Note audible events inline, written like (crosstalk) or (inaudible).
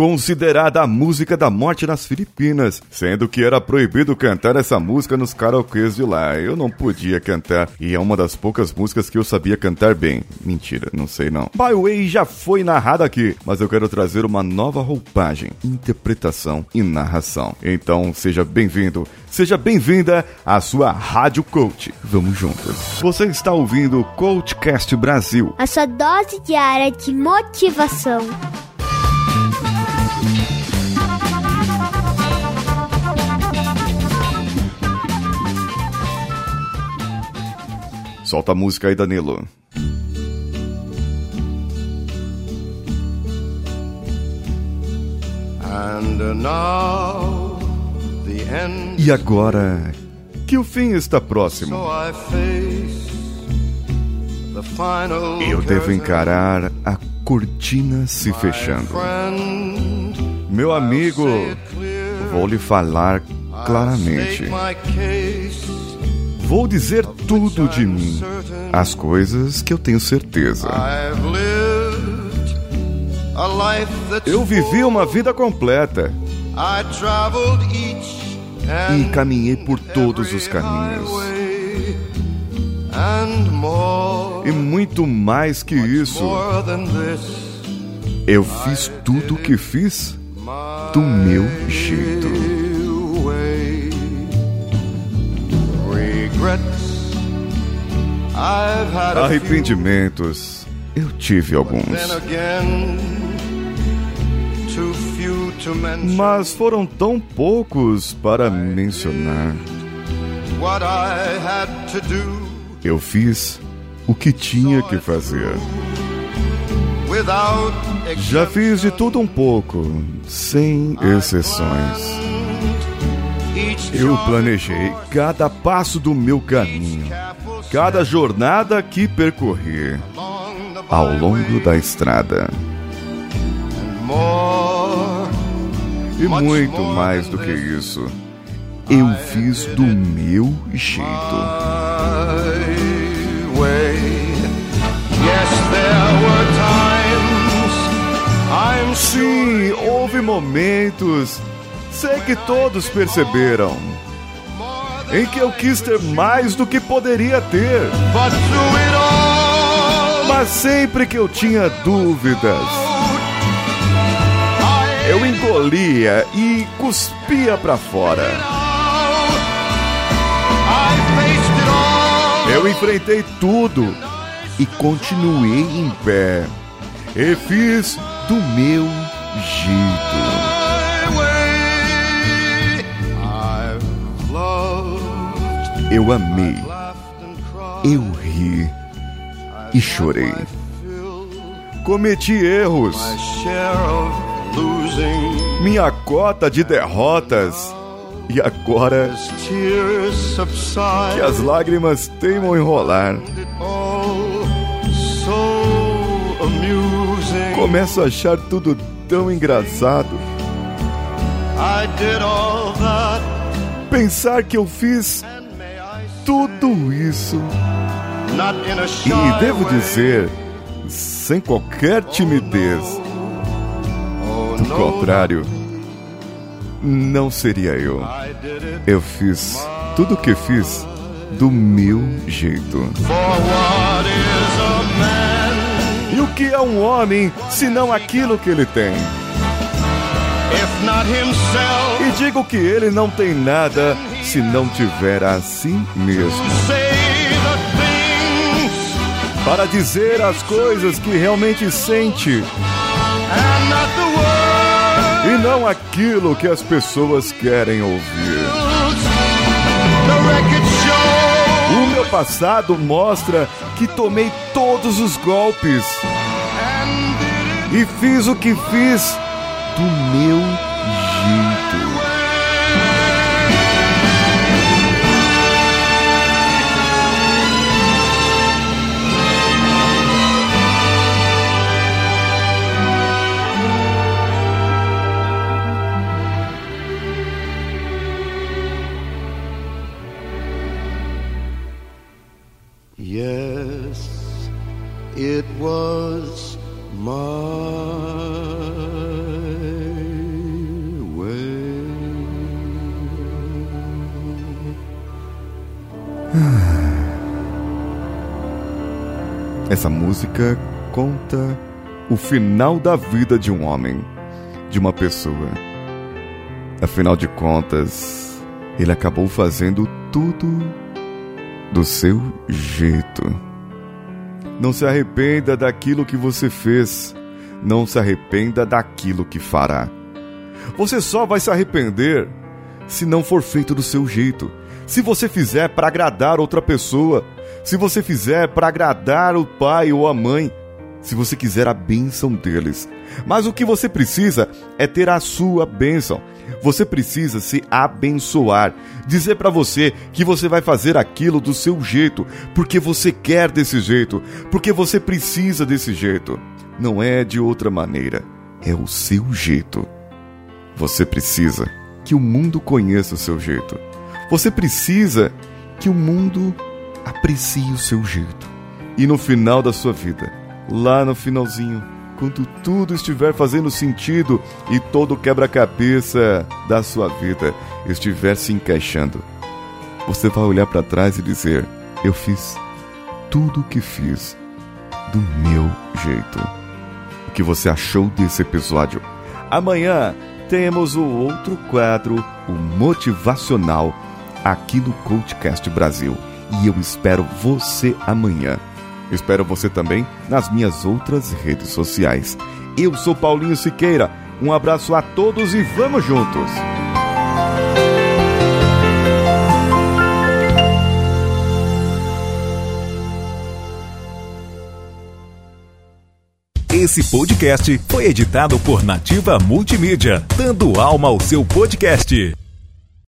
considerada a música da morte nas Filipinas, sendo que era proibido cantar essa música nos karaokês de lá. Eu não podia cantar e é uma das poucas músicas que eu sabia cantar bem. Mentira, não sei não. By Way já foi narrada aqui, mas eu quero trazer uma nova roupagem, interpretação e narração. Então seja bem-vindo, seja bem-vinda à sua Rádio Coach. Vamos juntos. Você está ouvindo o Coachcast Brasil. A sua dose diária de motivação. Solta a música aí, Danilo. E agora que o fim está próximo, eu devo encarar a cortina se fechando. Meu amigo, vou lhe falar claramente. Vou dizer tudo de mim, as coisas que eu tenho certeza. Eu vivi uma vida completa e caminhei por todos os caminhos. E muito mais que isso, eu fiz tudo o que fiz do meu jeito. Arrependimentos, eu tive alguns. Mas foram tão poucos para mencionar. Eu fiz o que tinha que fazer. Já fiz de tudo um pouco, sem exceções. Eu planejei cada passo do meu caminho, cada jornada que percorri ao longo da estrada. E muito mais do que isso, eu fiz do meu jeito. Sim, houve momentos Sei que todos perceberam em que eu quis ter mais do que poderia ter. Mas sempre que eu tinha dúvidas, eu engolia e cuspia para fora. Eu enfrentei tudo e continuei em pé. E fiz do meu jeito. Eu amei, eu ri e chorei. Cometi erros. Minha cota de derrotas. E agora que as lágrimas teimam enrolar, começo a achar tudo tão engraçado. Pensar que eu fiz tudo isso. E devo dizer, sem qualquer timidez. Do contrário, não seria eu. Eu fiz tudo o que fiz do meu jeito. E o que é um homem se não aquilo que ele tem? E digo que ele não tem nada se não tiver assim mesmo. Para dizer as coisas que realmente sente. E não aquilo que as pessoas querem ouvir. O meu passado mostra que tomei todos os golpes. E fiz o que fiz do meu Yes, it was my (sighs) Essa música conta o final da vida de um homem, de uma pessoa. Afinal de contas, ele acabou fazendo tudo do seu jeito. Não se arrependa daquilo que você fez. Não se arrependa daquilo que fará. Você só vai se arrepender se não for feito do seu jeito. Se você fizer para agradar outra pessoa, se você fizer para agradar o pai ou a mãe, se você quiser a bênção deles. Mas o que você precisa é ter a sua bênção. Você precisa se abençoar, dizer para você que você vai fazer aquilo do seu jeito, porque você quer desse jeito, porque você precisa desse jeito. Não é de outra maneira, é o seu jeito. Você precisa que o mundo conheça o seu jeito. Você precisa que o mundo aprecie o seu jeito. E no final da sua vida, lá no finalzinho, quando tudo estiver fazendo sentido e todo quebra-cabeça da sua vida estiver se encaixando, você vai olhar para trás e dizer: Eu fiz tudo o que fiz do meu jeito. O que você achou desse episódio? Amanhã temos o outro quadro, o motivacional, aqui no Coachcast Brasil. E eu espero você amanhã. Espero você também nas minhas outras redes sociais. Eu sou Paulinho Siqueira. Um abraço a todos e vamos juntos! Esse podcast foi editado por Nativa Multimídia, dando alma ao seu podcast.